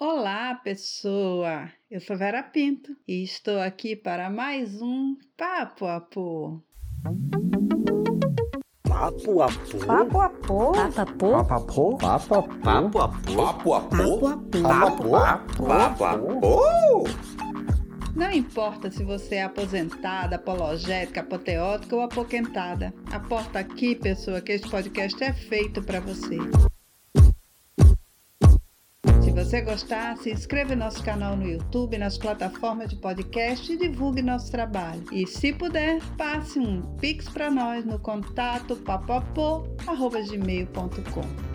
Olá, pessoa! Eu sou Vera Pinto e estou aqui para mais um papo-apo. Papo Papo Papo-apo. Papo-apo. Papo-apo. Papo-apo. Papo-apo. Papo-apo. Não importa se você é aposentada, apologética, apoteótica ou apoquentada. Aporta aqui, pessoa, que este podcast é feito para você. Você gostar, se inscreva em nosso canal no YouTube, nas plataformas de podcast e divulgue nosso trabalho. E se puder, passe um pix para nós no contato papapô.gmail.com.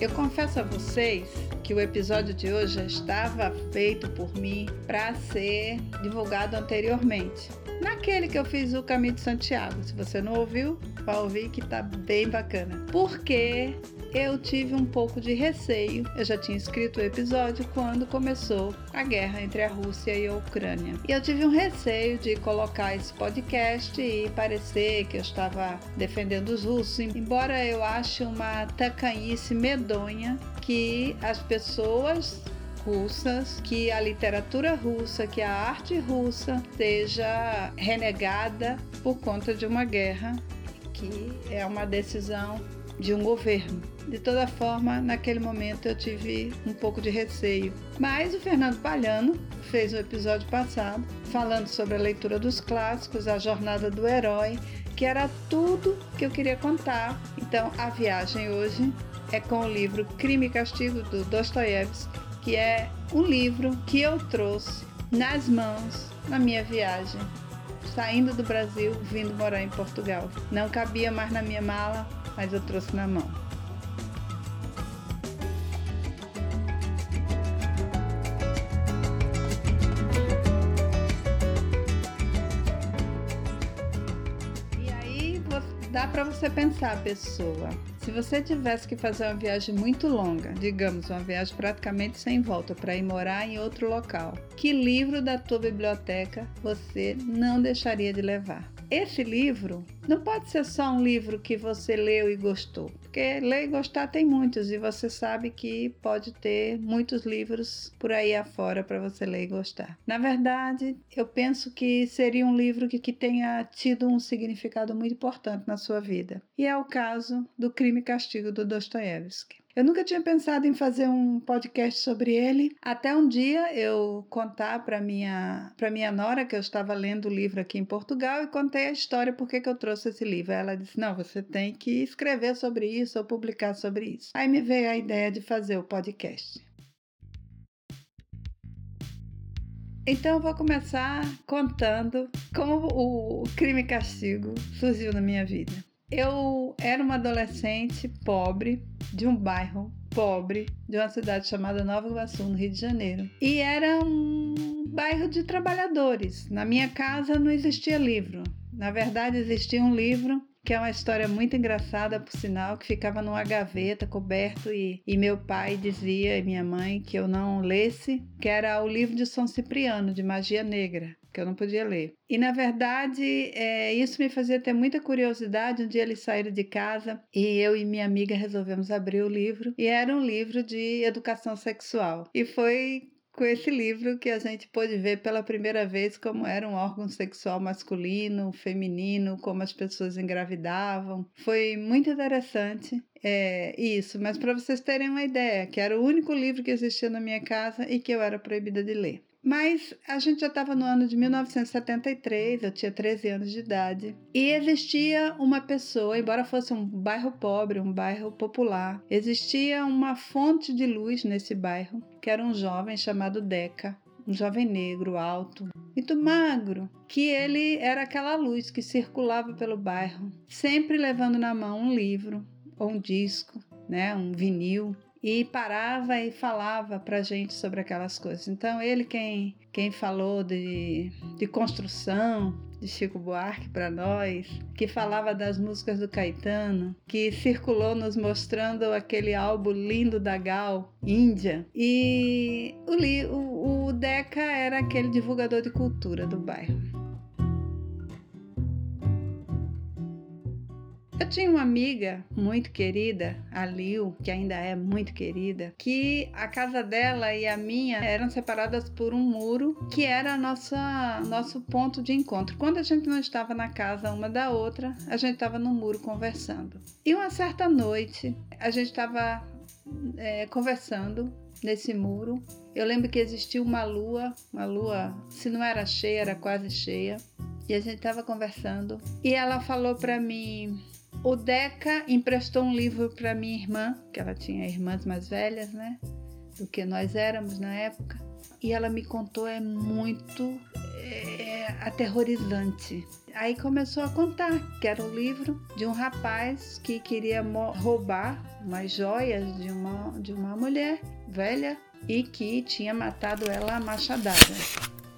Eu confesso a vocês que o episódio de hoje já estava feito por mim para ser divulgado anteriormente. Naquele que eu fiz o Caminho de Santiago. Se você não ouviu, vai ouvir que tá bem bacana. Porque eu tive um pouco de receio. Eu já tinha escrito o episódio quando começou a guerra entre a Rússia e a Ucrânia. E eu tive um receio de colocar esse podcast e parecer que eu estava defendendo os russos, embora eu ache uma tacanhice medonha que as pessoas russas, que a literatura russa, que a arte russa seja renegada por conta de uma guerra, que é uma decisão de um governo. De toda forma, naquele momento eu tive um pouco de receio. Mas o Fernando Palhano fez o um episódio passado falando sobre a leitura dos clássicos, a jornada do herói, que era tudo que eu queria contar. Então, a viagem hoje é com o livro Crime e Castigo do Dostoiévski, que é um livro que eu trouxe nas mãos na minha viagem saindo do Brasil, vindo morar em Portugal. Não cabia mais na minha mala, mas eu trouxe na mão. Você pensar, pessoa. Se você tivesse que fazer uma viagem muito longa, digamos uma viagem praticamente sem volta para ir morar em outro local, que livro da tua biblioteca você não deixaria de levar? Esse livro não pode ser só um livro que você leu e gostou, porque ler e gostar tem muitos e você sabe que pode ter muitos livros por aí afora para você ler e gostar. Na verdade, eu penso que seria um livro que, que tenha tido um significado muito importante na sua vida. E é o caso do Crime e Castigo do Dostoiévski. Eu nunca tinha pensado em fazer um podcast sobre ele, até um dia eu contar para minha para minha nora que eu estava lendo o livro aqui em Portugal e contei a história por que eu trouxe esse livro. Ela disse: "Não, você tem que escrever sobre isso ou publicar sobre isso". Aí me veio a ideia de fazer o podcast. Então eu vou começar contando como o crime e castigo surgiu na minha vida. Eu era uma adolescente pobre de um bairro pobre de uma cidade chamada Nova Iguaçu, no Rio de Janeiro. E era um bairro de trabalhadores. Na minha casa não existia livro. Na verdade, existia um livro que é uma história muito engraçada, por sinal, que ficava numa gaveta coberto e, e meu pai dizia e minha mãe que eu não lesse, que era o livro de São Cipriano, de Magia Negra que eu não podia ler. E na verdade, é, isso me fazia ter muita curiosidade. Um dia eles saíram de casa e eu e minha amiga resolvemos abrir o livro. E era um livro de educação sexual. E foi com esse livro que a gente pôde ver pela primeira vez como era um órgão sexual masculino, feminino, como as pessoas engravidavam. Foi muito interessante é, isso, mas para vocês terem uma ideia, que era o único livro que existia na minha casa e que eu era proibida de ler. Mas a gente já estava no ano de 1973, eu tinha 13 anos de idade, e existia uma pessoa, embora fosse um bairro pobre, um bairro popular, existia uma fonte de luz nesse bairro, que era um jovem chamado Deca, um jovem negro, alto, muito magro, que ele era aquela luz que circulava pelo bairro, sempre levando na mão um livro ou um disco, né, um vinil, e parava e falava para gente sobre aquelas coisas. Então ele quem quem falou de, de construção de Chico Buarque para nós, que falava das músicas do Caetano, que circulou nos mostrando aquele álbum lindo da Gal, Índia. E o, o, o Deca era aquele divulgador de cultura do bairro. Eu tinha uma amiga muito querida, a Lil, que ainda é muito querida, que a casa dela e a minha eram separadas por um muro que era nossa nosso ponto de encontro. Quando a gente não estava na casa uma da outra, a gente estava no muro conversando. E uma certa noite, a gente estava é, conversando nesse muro. Eu lembro que existia uma lua, uma lua, se não era cheia, era quase cheia. E a gente estava conversando e ela falou para mim: o Deca emprestou um livro para minha irmã, que ela tinha irmãs mais velhas, né? Do que nós éramos na época. E ela me contou, é muito é, aterrorizante. Aí começou a contar que era um livro de um rapaz que queria roubar umas joias de uma, de uma mulher velha e que tinha matado ela a machadada.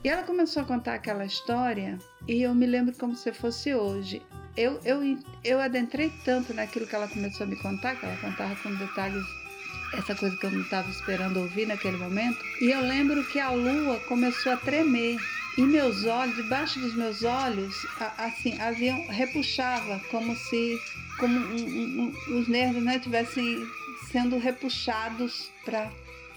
E ela começou a contar aquela história e eu me lembro como se fosse hoje eu, eu, eu adentrei tanto naquilo que ela começou a me contar, que ela contava com detalhes, essa coisa que eu não estava esperando ouvir naquele momento. E eu lembro que a lua começou a tremer. E meus olhos, debaixo dos meus olhos, assim, haviam, repuxava, como se como um, um, os nervos né, sendo repuxados para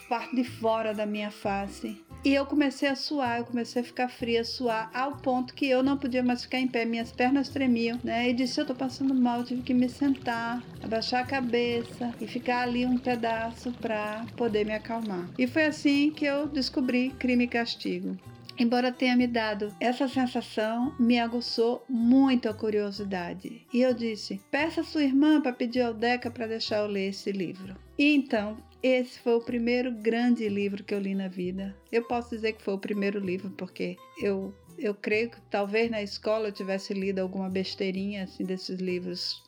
parte de fora da minha face. E eu comecei a suar, eu comecei a ficar fria, a suar, ao ponto que eu não podia mais ficar em pé, minhas pernas tremiam, né? E disse: Eu tô passando mal, tive que me sentar, abaixar a cabeça e ficar ali um pedaço para poder me acalmar. E foi assim que eu descobri crime e castigo. Embora tenha me dado essa sensação, me aguçou muito a curiosidade. E eu disse: peça a sua irmã para pedir ao Deca para deixar eu ler esse livro. E então esse foi o primeiro grande livro que eu li na vida. Eu posso dizer que foi o primeiro livro porque eu eu creio que talvez na escola eu tivesse lido alguma besteirinha assim desses livros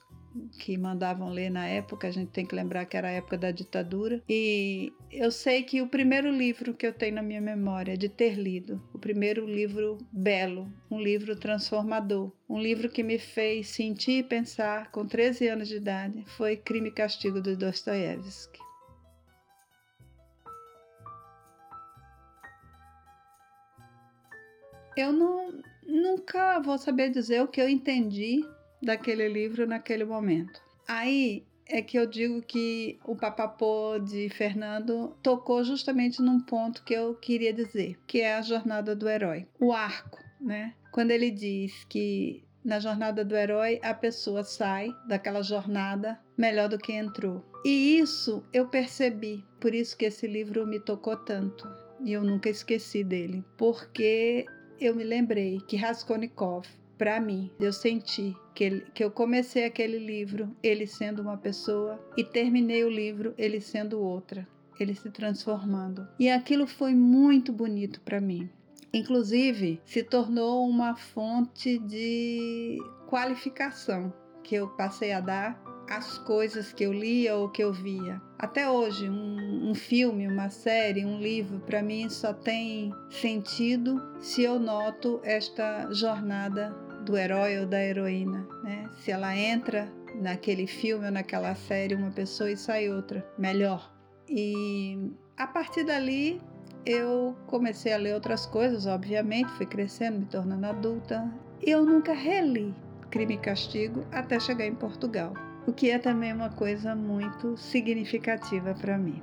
que mandavam ler na época, a gente tem que lembrar que era a época da ditadura. E eu sei que o primeiro livro que eu tenho na minha memória de ter lido, o primeiro livro belo, um livro transformador, um livro que me fez sentir e pensar com 13 anos de idade, foi Crime e Castigo de Dostoiévski. Eu não, nunca vou saber dizer o que eu entendi daquele livro naquele momento. Aí é que eu digo que o papapô de Fernando tocou justamente num ponto que eu queria dizer, que é a jornada do herói, o arco, né? Quando ele diz que na jornada do herói a pessoa sai daquela jornada melhor do que entrou. E isso eu percebi, por isso que esse livro me tocou tanto. E eu nunca esqueci dele, porque eu me lembrei que Raskolnikov, para mim, eu senti que, ele, que eu comecei aquele livro ele sendo uma pessoa e terminei o livro ele sendo outra, ele se transformando. E aquilo foi muito bonito para mim. Inclusive, se tornou uma fonte de qualificação que eu passei a dar as coisas que eu lia ou que eu via. Até hoje, um, um filme, uma série, um livro, para mim só tem sentido se eu noto esta jornada do herói ou da heroína, né? Se ela entra naquele filme ou naquela série uma pessoa e sai outra, melhor. E a partir dali eu comecei a ler outras coisas, obviamente, fui crescendo, me tornando adulta. E eu nunca reli Crime e Castigo até chegar em Portugal o que é também uma coisa muito significativa para mim.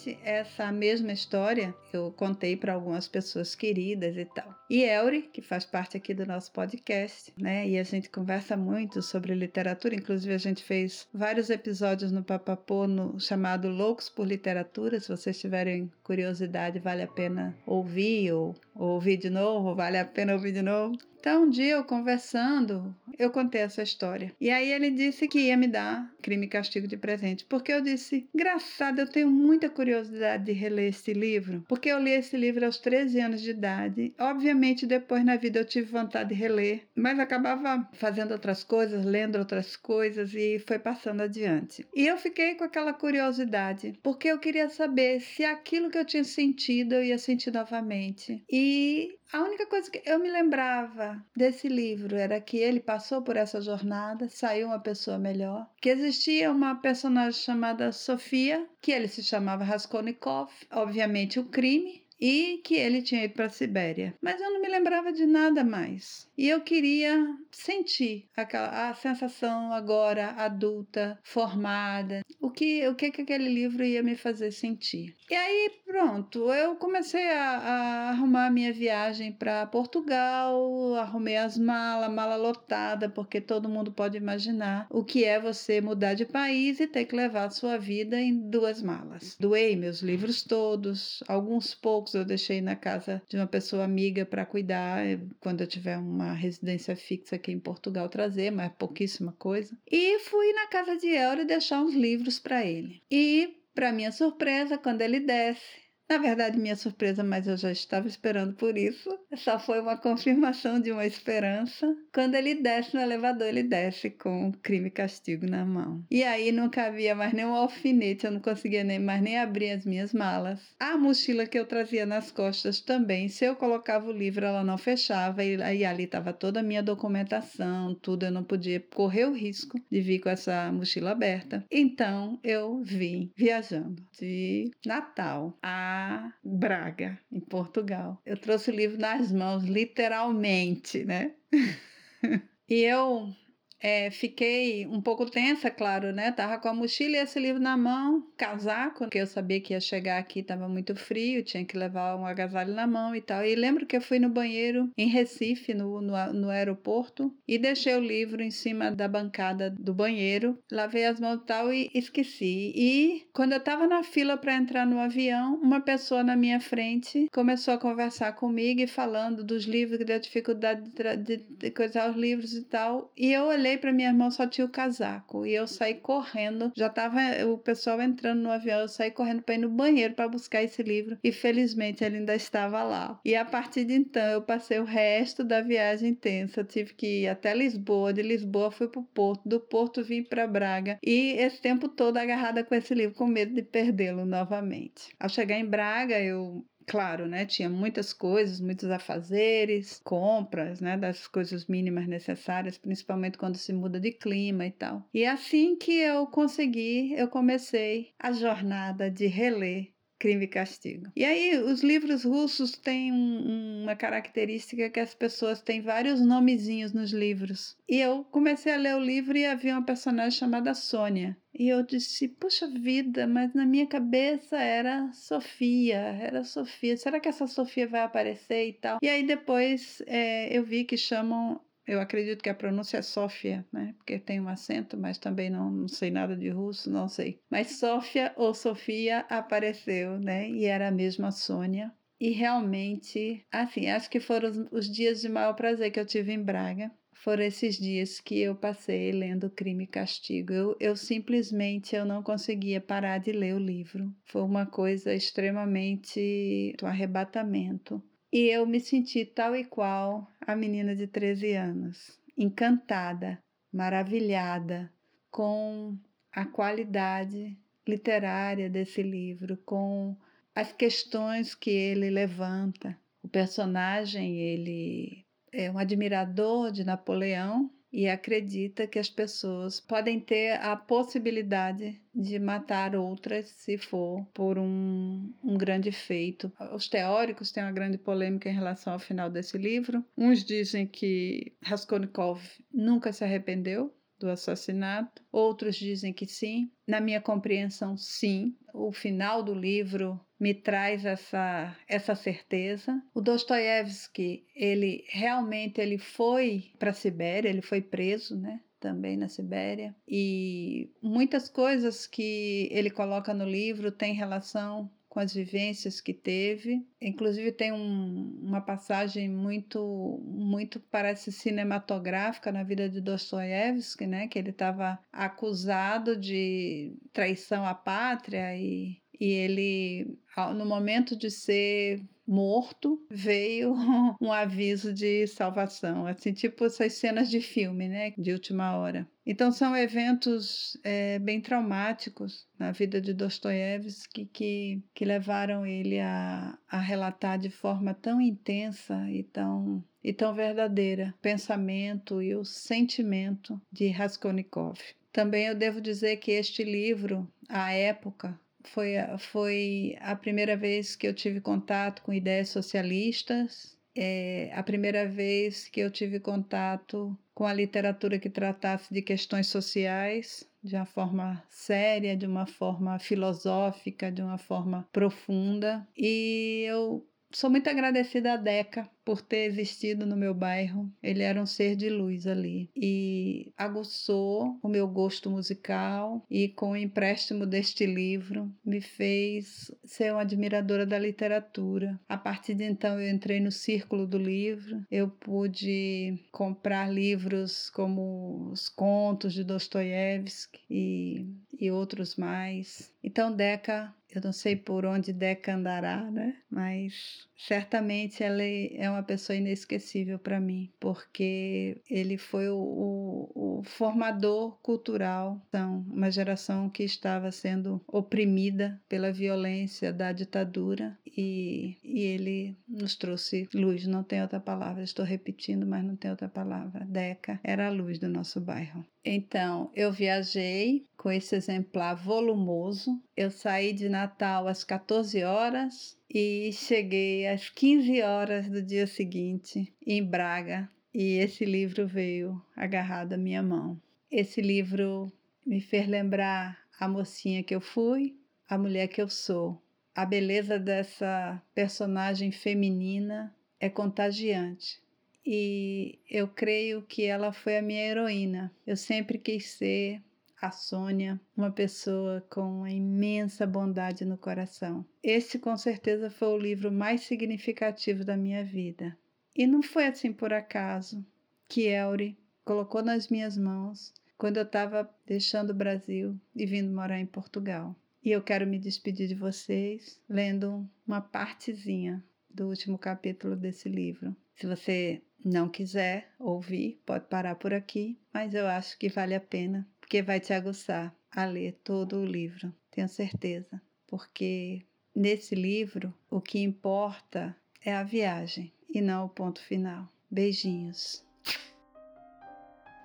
Obviamente, essa mesma história eu contei para algumas pessoas queridas e tal. E Elri, que faz parte aqui do nosso podcast, né? E a gente conversa muito sobre literatura, inclusive a gente fez vários episódios no Papapô no chamado Loucos por Literatura. Se vocês tiverem curiosidade, vale a pena ouvir ou, ou ouvir de novo, vale a pena ouvir de novo. Então, um dia eu conversando, eu contei essa história. E aí ele disse que ia me dar Crime e Castigo de presente, porque eu disse, engraçado, eu tenho muita curiosidade de reler esse livro, porque eu li esse livro aos 13 anos de idade. Obviamente, depois na vida eu tive vontade de reler, mas acabava fazendo outras coisas, lendo outras coisas e foi passando adiante. E eu fiquei com aquela curiosidade, porque eu queria saber se aquilo que eu tinha sentido eu ia sentir novamente. E a única coisa que eu me lembrava desse livro era que ele passou por essa jornada, saiu uma pessoa melhor, que existia uma personagem chamada Sofia, que ele se chamava Raskolnikov, obviamente o crime, e que ele tinha ido para a Sibéria. Mas eu não me lembrava de nada mais. E eu queria sentir aquela a sensação agora adulta, formada, o que o que que aquele livro ia me fazer sentir. E aí pronto, eu comecei a, a arrumar a minha viagem para Portugal, arrumei as malas, mala lotada, porque todo mundo pode imaginar o que é você mudar de país e ter que levar a sua vida em duas malas. Doei meus livros todos, alguns poucos eu deixei na casa de uma pessoa amiga para cuidar quando eu tiver uma residência fixa aqui em Portugal trazer, mas pouquíssima coisa. E fui na casa de Euro deixar uns livros para ele. E para minha surpresa, quando ele desce, na verdade, minha surpresa, mas eu já estava esperando por isso. Só foi uma confirmação de uma esperança. Quando ele desce no elevador, ele desce com crime e castigo na mão. E aí não cabia mais nem um alfinete, eu não conseguia nem mais nem abrir as minhas malas. A mochila que eu trazia nas costas também, se eu colocava o livro, ela não fechava. E aí ali estava toda a minha documentação, tudo. Eu não podia correr o risco de vir com essa mochila aberta. Então eu vim viajando de Natal a Braga, em Portugal. Eu trouxe o livro nas mãos, literalmente, né? e eu é, fiquei um pouco tensa, claro, né? Tava com a mochila e esse livro na mão, casaco, porque eu sabia que ia chegar aqui, tava muito frio, tinha que levar um agasalho na mão e tal. E lembro que eu fui no banheiro em Recife, no, no, no aeroporto, e deixei o livro em cima da bancada do banheiro, lavei as mãos e tal e esqueci. E quando eu tava na fila para entrar no avião, uma pessoa na minha frente começou a conversar comigo e falando dos livros, da dificuldade de, de, de coisar os livros e tal. E eu olhei olhei para minha irmã, só tinha o casaco. E eu saí correndo. Já tava o pessoal entrando no avião. Eu saí correndo para ir no banheiro para buscar esse livro. E felizmente ele ainda estava lá. E a partir de então eu passei o resto da viagem intensa. Eu tive que ir até Lisboa. De Lisboa fui para o Porto. Do Porto vim para Braga. E esse tempo todo agarrada com esse livro, com medo de perdê-lo novamente. Ao chegar em Braga, eu claro, né, tinha muitas coisas, muitos afazeres, compras, né, das coisas mínimas necessárias, principalmente quando se muda de clima e tal. E assim que eu consegui, eu comecei a jornada de reler Crime e Castigo. E aí, os livros russos têm um, uma característica que as pessoas têm vários nomezinhos nos livros. E eu comecei a ler o livro e havia uma personagem chamada Sônia. E eu disse, puxa vida, mas na minha cabeça era Sofia, era Sofia. Será que essa Sofia vai aparecer e tal? E aí depois é, eu vi que chamam eu acredito que a pronúncia é Sofia, né? Porque tem um acento, mas também não, não sei nada de russo, não sei. Mas Sofia ou Sofia apareceu, né? E era a mesma Sônia. E realmente, assim, acho que foram os, dias de maior prazer que eu tive em Braga foram esses dias que eu passei lendo Crime e Castigo. Eu, eu simplesmente eu não conseguia parar de ler o livro. Foi uma coisa extremamente um arrebatamento. E eu me senti tal e qual a menina de 13 anos, encantada, maravilhada com a qualidade literária desse livro, com as questões que ele levanta. O personagem, ele é um admirador de Napoleão e acredita que as pessoas podem ter a possibilidade de matar outras se for por um, um grande feito. Os teóricos têm uma grande polêmica em relação ao final desse livro. Uns dizem que Raskolnikov nunca se arrependeu do assassinato, outros dizem que sim. Na minha compreensão, sim. O final do livro me traz essa, essa certeza. O Dostoiévski, ele realmente ele foi para a Sibéria, ele foi preso, né? também na Sibéria. E muitas coisas que ele coloca no livro têm relação com as vivências que teve. Inclusive tem um, uma passagem muito, muito parece cinematográfica na vida de Dostoiévski, né? Que ele estava acusado de traição à pátria e, e ele, no momento de ser morto, veio um aviso de salvação, assim, tipo essas cenas de filme, né, de última hora. Então são eventos é, bem traumáticos na vida de Dostoiévski que, que levaram ele a, a relatar de forma tão intensa e tão, e tão verdadeira o pensamento e o sentimento de Raskolnikov. Também eu devo dizer que este livro, à época, foi, foi a primeira vez que eu tive contato com ideias socialistas, é a primeira vez que eu tive contato com a literatura que tratasse de questões sociais de uma forma séria, de uma forma filosófica, de uma forma profunda. E eu Sou muito agradecida a Deca por ter existido no meu bairro. Ele era um ser de luz ali e aguçou o meu gosto musical e com o empréstimo deste livro me fez ser uma admiradora da literatura. A partir de então eu entrei no círculo do livro. Eu pude comprar livros como os contos de Dostoiévski e, e outros mais. Então Deca eu não sei por onde Deca andará, né? Mas certamente ela é uma pessoa inesquecível para mim, porque ele foi o, o, o, formador cultural, então, uma geração que estava sendo oprimida pela violência da ditadura e, e ele nos trouxe luz. Não tem outra palavra, estou repetindo, mas não tem outra palavra. Deca era a luz do nosso bairro. Então, eu viajei com esse exemplar volumoso. Eu saí de Natal às 14 horas e cheguei às 15 horas do dia seguinte em Braga. E esse livro veio agarrado à minha mão. Esse livro me fez lembrar a mocinha que eu fui, a mulher que eu sou. A beleza dessa personagem feminina é contagiante e eu creio que ela foi a minha heroína. Eu sempre quis ser a Sônia, uma pessoa com uma imensa bondade no coração. Esse com certeza foi o livro mais significativo da minha vida. E não foi assim por acaso que Elry colocou nas minhas mãos quando eu estava deixando o Brasil e vindo morar em Portugal. E eu quero me despedir de vocês lendo uma partezinha do último capítulo desse livro. Se você não quiser ouvir, pode parar por aqui, mas eu acho que vale a pena, porque vai te aguçar a ler todo o livro, tenho certeza. Porque nesse livro o que importa é a viagem e não o ponto final. Beijinhos.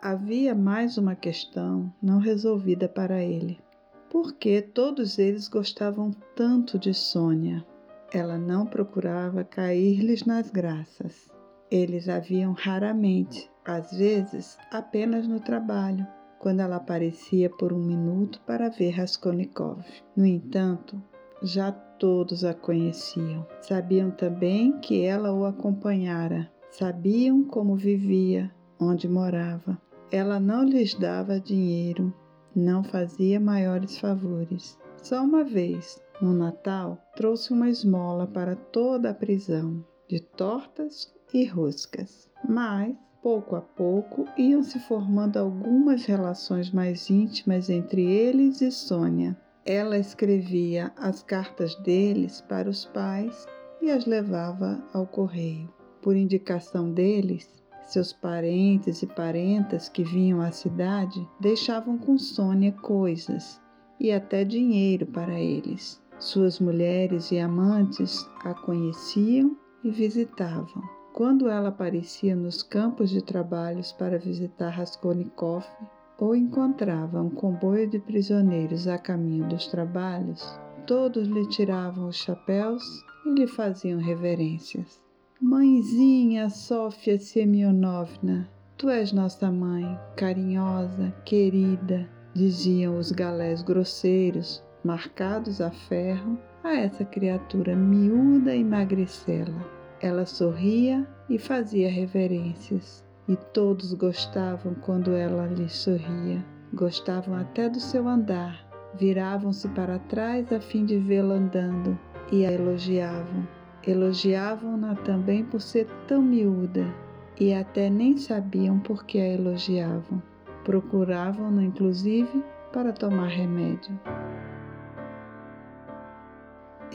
Havia mais uma questão não resolvida para ele. Por que todos eles gostavam tanto de Sônia? Ela não procurava cair-lhes nas graças. Eles a viam raramente, às vezes apenas no trabalho, quando ela aparecia por um minuto para ver Raskolnikov. No entanto, já todos a conheciam. Sabiam também que ela o acompanhara. Sabiam como vivia, onde morava. Ela não lhes dava dinheiro, não fazia maiores favores. Só uma vez, no Natal, trouxe uma esmola para toda a prisão, de tortas e roscas. Mas, pouco a pouco, iam se formando algumas relações mais íntimas entre eles e Sônia. Ela escrevia as cartas deles para os pais e as levava ao correio. Por indicação deles, seus parentes e parentas que vinham à cidade deixavam com Sônia coisas e até dinheiro para eles. Suas mulheres e amantes a conheciam e visitavam. Quando ela aparecia nos campos de trabalhos para visitar Raskolnikov ou encontrava um comboio de prisioneiros a caminho dos trabalhos, todos lhe tiravam os chapéus e lhe faziam reverências. Mãezinha Sofia Semyonovna, tu és nossa mãe, carinhosa, querida, diziam os galés grosseiros, marcados a ferro, a essa criatura miúda e magricela. Ela sorria e fazia reverências, e todos gostavam quando ela lhes sorria. Gostavam até do seu andar, viravam-se para trás a fim de vê-la andando, e a elogiavam. Elogiavam-na também por ser tão miúda e até nem sabiam por que a elogiavam. Procuravam-na, inclusive, para tomar remédio.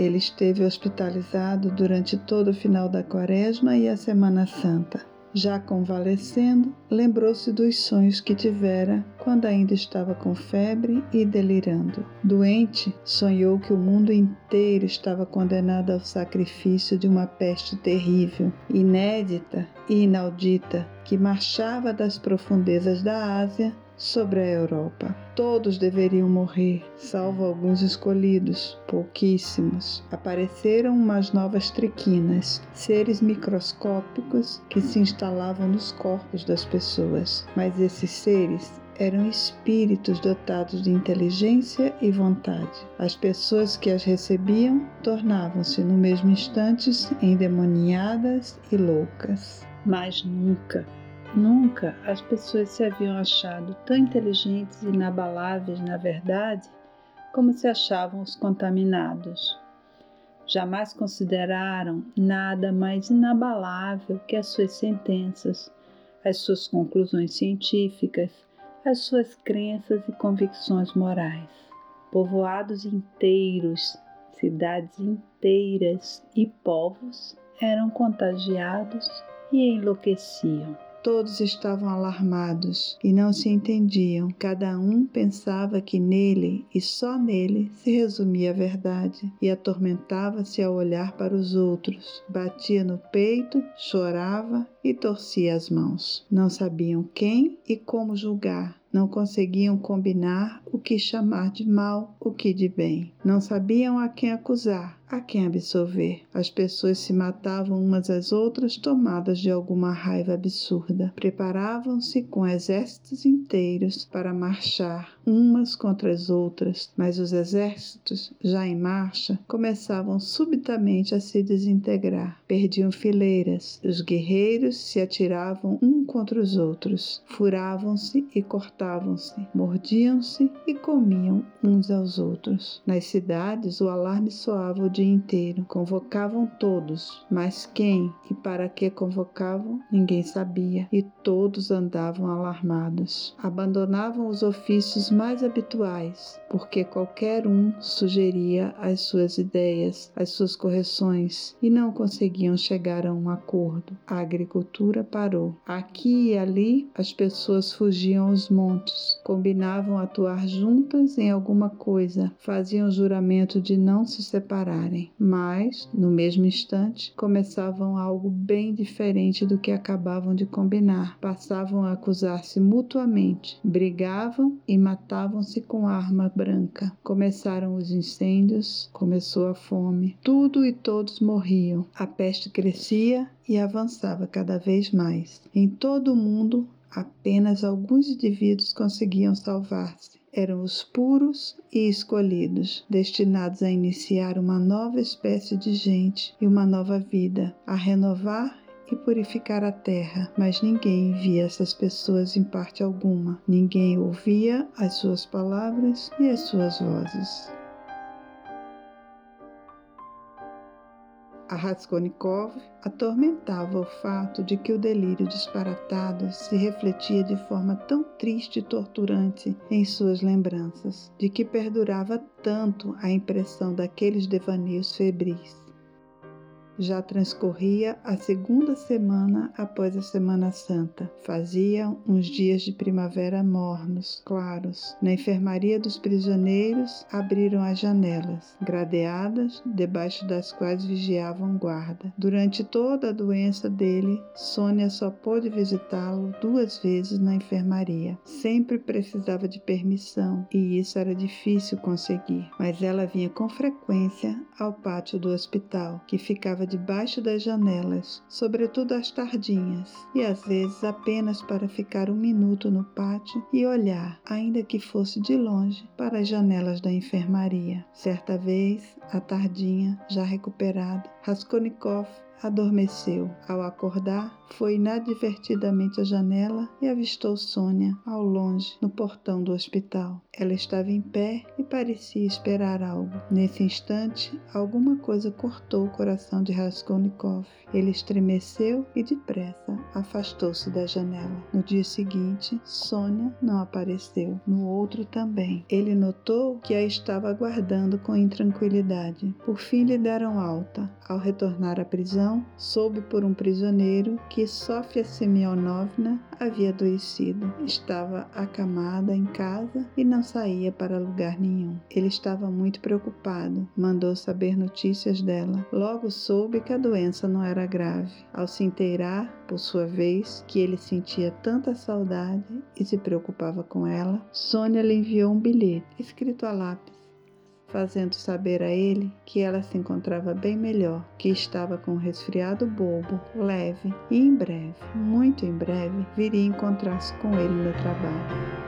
Ele esteve hospitalizado durante todo o final da Quaresma e a Semana Santa. Já convalescendo, lembrou-se dos sonhos que tivera quando ainda estava com febre e delirando. Doente, sonhou que o mundo inteiro estava condenado ao sacrifício de uma peste terrível, inédita e inaudita, que marchava das profundezas da Ásia sobre a Europa. Todos deveriam morrer, salvo alguns escolhidos, pouquíssimos. Apareceram umas novas triquinas, seres microscópicos que se instalavam nos corpos das pessoas. Mas esses seres eram espíritos dotados de inteligência e vontade. As pessoas que as recebiam tornavam-se no mesmo instante endemoniadas e loucas. Mas nunca Nunca as pessoas se haviam achado tão inteligentes e inabaláveis na verdade como se achavam os contaminados. Jamais consideraram nada mais inabalável que as suas sentenças, as suas conclusões científicas, as suas crenças e convicções morais. Povoados inteiros, cidades inteiras e povos eram contagiados e enlouqueciam. Todos estavam alarmados e não se entendiam. Cada um pensava que nele e só nele se resumia a verdade e atormentava-se ao olhar para os outros. Batia no peito, chorava e torcia as mãos. Não sabiam quem e como julgar. Não conseguiam combinar o que chamar de mal, o que de bem. Não sabiam a quem acusar a quem absolver. As pessoas se matavam umas às outras, tomadas de alguma raiva absurda. Preparavam-se com exércitos inteiros para marchar umas contra as outras, mas os exércitos, já em marcha, começavam subitamente a se desintegrar. Perdiam fileiras. Os guerreiros se atiravam um contra os outros, furavam-se e cortavam-se, mordiam-se e comiam uns aos outros. Nas cidades, o alarme soava o dia inteiro. Convocavam todos, mas quem e para que convocavam, ninguém sabia, e todos andavam alarmados. Abandonavam os ofícios mais habituais, porque qualquer um sugeria as suas ideias, as suas correções, e não conseguiam chegar a um acordo. A agricultura parou. Aqui e ali, as pessoas fugiam aos montes, combinavam atuar juntas em alguma coisa, faziam juramento de não se separar mas, no mesmo instante, começavam algo bem diferente do que acabavam de combinar. Passavam a acusar-se mutuamente, brigavam e matavam-se com arma branca. Começaram os incêndios, começou a fome. Tudo e todos morriam. A peste crescia e avançava cada vez mais. Em todo o mundo, apenas alguns indivíduos conseguiam salvar-se eram os puros e escolhidos, destinados a iniciar uma nova espécie de gente e uma nova vida, a renovar e purificar a terra, mas ninguém via essas pessoas em parte alguma. Ninguém ouvia as suas palavras e as suas vozes. A Raskolnikov atormentava o fato de que o delírio disparatado se refletia de forma tão triste e torturante em suas lembranças, de que perdurava tanto a impressão daqueles devaneios febris. Já transcorria a segunda semana após a Semana Santa. Fazia uns dias de primavera mornos, claros. Na enfermaria dos prisioneiros abriram as janelas, gradeadas, debaixo das quais vigiavam guarda. Durante toda a doença dele, Sônia só pôde visitá-lo duas vezes na enfermaria. Sempre precisava de permissão e isso era difícil conseguir, mas ela vinha com frequência ao pátio do hospital, que ficava debaixo das janelas, sobretudo às tardinhas, e às vezes apenas para ficar um minuto no pátio e olhar, ainda que fosse de longe, para as janelas da enfermaria. Certa vez, à tardinha, já recuperado, Raskolnikov adormeceu. Ao acordar, foi inadvertidamente à janela e avistou Sônia, ao longe, no portão do hospital. Ela estava em pé e parecia esperar algo. Nesse instante, alguma coisa cortou o coração de Raskolnikov. Ele estremeceu e depressa afastou-se da janela. No dia seguinte, Sônia não apareceu. No outro também. Ele notou que a estava aguardando com intranquilidade. Por fim lhe deram alta. Ao retornar à prisão, soube por um prisioneiro que Sofia Semyonovna havia adoecido. Estava acamada em casa e não saía para lugar nenhum. Ele estava muito preocupado. Mandou saber notícias dela. Logo soube que a doença não era grave. Ao se inteirar, por sua vez, que ele sentia tanta saudade e se preocupava com ela, Sônia lhe enviou um bilhete escrito a lápis fazendo saber a ele que ela se encontrava bem melhor, que estava com um resfriado bobo, leve e em breve, muito em breve, viria encontrar-se com ele no trabalho.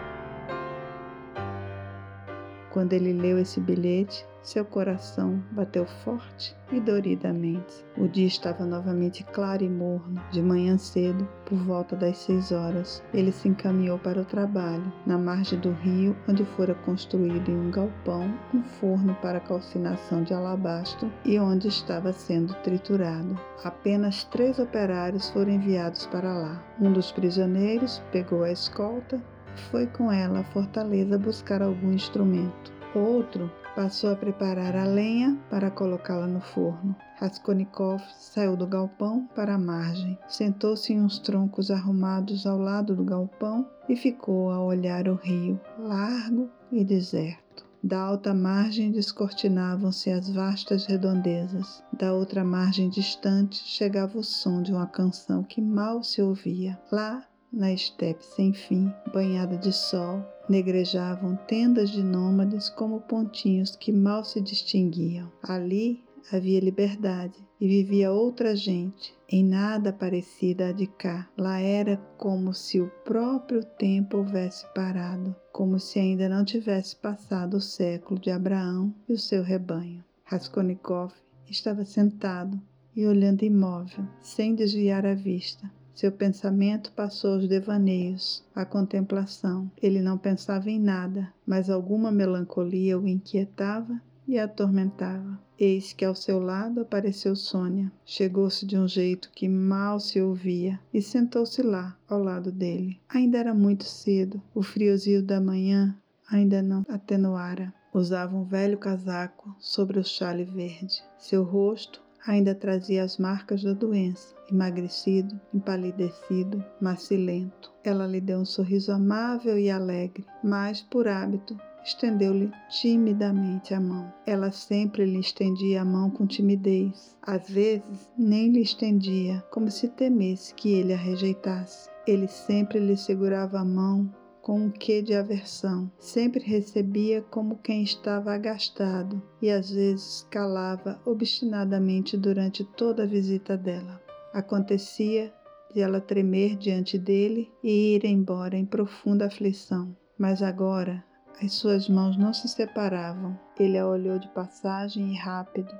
Quando ele leu esse bilhete, seu coração bateu forte e doridamente. O dia estava novamente claro e morno. De manhã cedo, por volta das seis horas, ele se encaminhou para o trabalho, na margem do rio, onde fora construído em um galpão um forno para calcinação de alabastro e onde estava sendo triturado. Apenas três operários foram enviados para lá. Um dos prisioneiros pegou a escolta foi com ela à fortaleza buscar algum instrumento. Outro Passou a preparar a lenha para colocá-la no forno. Raskolnikov saiu do galpão para a margem, sentou-se em uns troncos arrumados ao lado do galpão e ficou a olhar o rio, largo e deserto. Da alta margem descortinavam-se as vastas redondezas. Da outra margem distante chegava o som de uma canção que mal se ouvia. Lá, na estepe sem fim, banhada de sol, negrejavam tendas de nômades como pontinhos que mal se distinguiam. Ali havia liberdade e vivia outra gente, em nada parecida a de cá. Lá era como se o próprio tempo houvesse parado, como se ainda não tivesse passado o século de Abraão e o seu rebanho. Raskolnikov estava sentado e olhando imóvel, sem desviar a vista. Seu pensamento passou aos devaneios, à contemplação. Ele não pensava em nada, mas alguma melancolia o inquietava e atormentava. Eis que ao seu lado apareceu Sônia. Chegou-se de um jeito que mal se ouvia e sentou-se lá, ao lado dele. Ainda era muito cedo, o friozinho da manhã ainda não atenuara. Usava um velho casaco sobre o chale verde. Seu rosto ainda trazia as marcas da doença, emagrecido, empalidecido, macilento. Ela lhe deu um sorriso amável e alegre, mas, por hábito, estendeu-lhe timidamente a mão. Ela sempre lhe estendia a mão com timidez. Às vezes, nem lhe estendia, como se temesse que ele a rejeitasse. Ele sempre lhe segurava a mão com um quê de aversão. Sempre recebia como quem estava agastado e às vezes calava obstinadamente durante toda a visita dela. Acontecia de ela tremer diante dele e ir embora em profunda aflição. Mas agora as suas mãos não se separavam. Ele a olhou de passagem e rápido.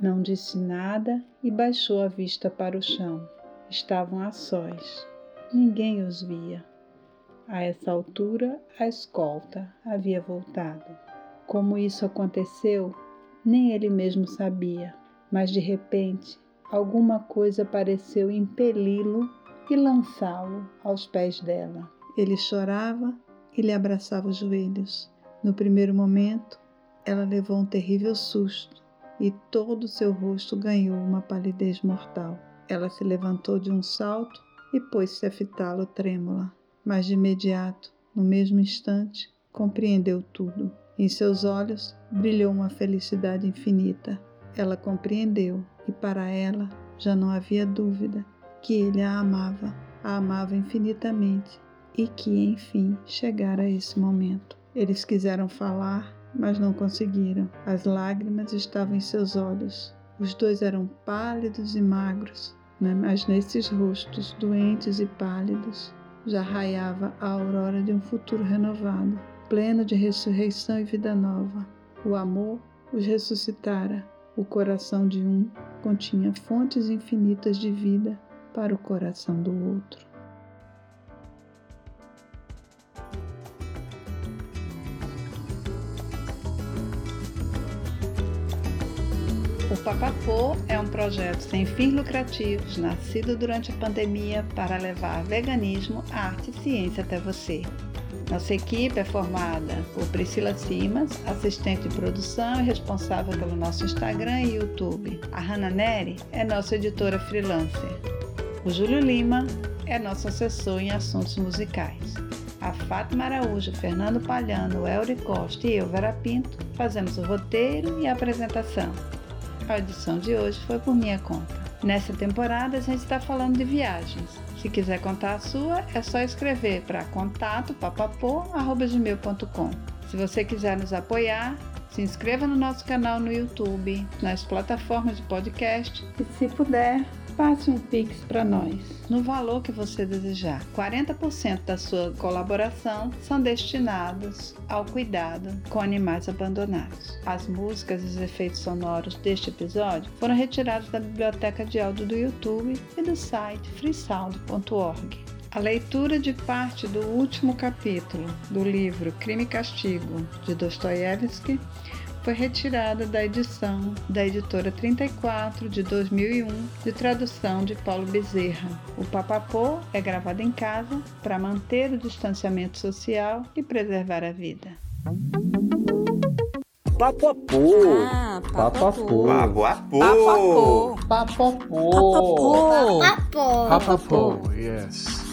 Não disse nada e baixou a vista para o chão. Estavam a sós. Ninguém os via. A essa altura, a escolta havia voltado. Como isso aconteceu, nem ele mesmo sabia, mas de repente alguma coisa pareceu impeli-lo e lançá-lo aos pés dela. Ele chorava e lhe abraçava os joelhos. No primeiro momento, ela levou um terrível susto e todo seu rosto ganhou uma palidez mortal. Ela se levantou de um salto e pôs-se a fitá-lo trêmula mas de imediato, no mesmo instante, compreendeu tudo. Em seus olhos brilhou uma felicidade infinita. Ela compreendeu e para ela já não havia dúvida que ele a amava, a amava infinitamente e que, enfim, chegara esse momento. Eles quiseram falar, mas não conseguiram. As lágrimas estavam em seus olhos. Os dois eram pálidos e magros, né? mas nesses rostos doentes e pálidos já raiava a aurora de um futuro renovado, pleno de ressurreição e vida nova. O amor os ressuscitara, O coração de um continha fontes infinitas de vida para o coração do outro. Papapô é um projeto sem fins lucrativos, nascido durante a pandemia para levar veganismo, arte e ciência até você. Nossa equipe é formada por Priscila Simas, assistente de produção e responsável pelo nosso Instagram e YouTube. A Hanna Neri é nossa editora freelancer. O Júlio Lima é nosso assessor em assuntos musicais. A Fátima Araújo, Fernando Palhano, Elri Costa e eu, Vera Pinto, fazemos o roteiro e a apresentação. A edição de hoje foi por minha conta. Nessa temporada a gente está falando de viagens. Se quiser contar a sua, é só escrever para contato papapô.gmail.com. Se você quiser nos apoiar, se inscreva no nosso canal no YouTube, nas plataformas de podcast e, se puder, passe um Pix para nós, no valor que você desejar. 40% da sua colaboração são destinados ao cuidado com animais abandonados. As músicas e os efeitos sonoros deste episódio foram retirados da biblioteca de áudio do YouTube e do site freesound.org. A leitura de parte do último capítulo do livro Crime e Castigo de Dostoiévski foi retirada da edição da editora 34 de 2001, de tradução de Paulo Bezerra. O Papapô é gravado em casa para manter o distanciamento social e preservar a vida. Papuapô. Ah, papapô. Papuapô. Papapô. Papapô. Papapô. Papapô. Papapô, yes.